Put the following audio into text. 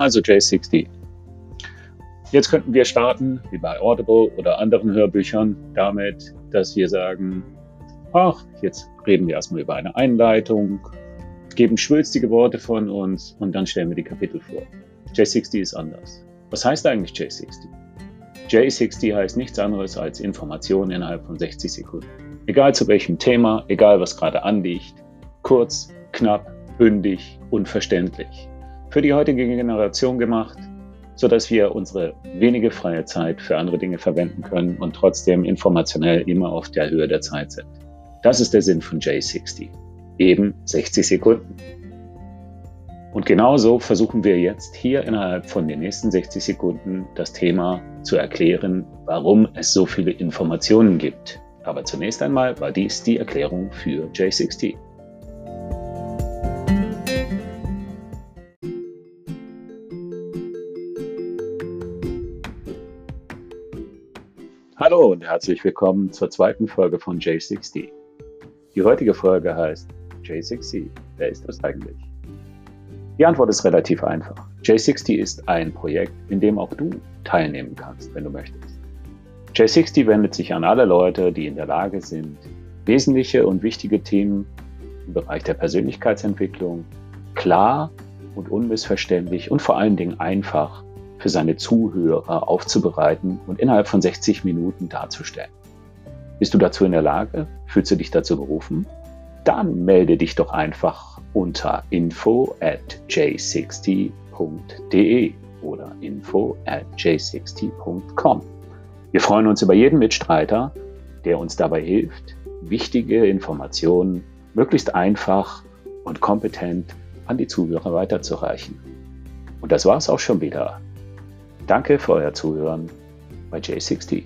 also J60. Jetzt könnten wir starten, wie bei Audible oder anderen Hörbüchern, damit, dass wir sagen, ach, jetzt reden wir erstmal über eine Einleitung, geben schwülstige Worte von uns und dann stellen wir die Kapitel vor. J60 ist anders. Was heißt eigentlich J60? J60 heißt nichts anderes als Information innerhalb von 60 Sekunden. Egal zu welchem Thema, egal was gerade anliegt, kurz, knapp, bündig und verständlich. Für die heutige Generation gemacht, sodass wir unsere wenige freie Zeit für andere Dinge verwenden können und trotzdem informationell immer auf der Höhe der Zeit sind. Das ist der Sinn von J60. Eben 60 Sekunden. Und genauso versuchen wir jetzt hier innerhalb von den nächsten 60 Sekunden das Thema zu erklären, warum es so viele Informationen gibt. Aber zunächst einmal war dies die Erklärung für J60. Hallo und herzlich willkommen zur zweiten Folge von J60. Die heutige Folge heißt J60. Wer ist das eigentlich? Die Antwort ist relativ einfach. J60 ist ein Projekt, in dem auch du teilnehmen kannst, wenn du möchtest. J60 wendet sich an alle Leute, die in der Lage sind, wesentliche und wichtige Themen im Bereich der Persönlichkeitsentwicklung klar und unmissverständlich und vor allen Dingen einfach für seine Zuhörer aufzubereiten und innerhalb von 60 Minuten darzustellen. Bist du dazu in der Lage? Fühlst du dich dazu berufen? Dann melde dich doch einfach unter info at j60.de oder info at j60.com. Wir freuen uns über jeden Mitstreiter, der uns dabei hilft, wichtige Informationen möglichst einfach und kompetent an die Zuhörer weiterzureichen. Und das war es auch schon wieder. Danke für euer Zuhören bei J60.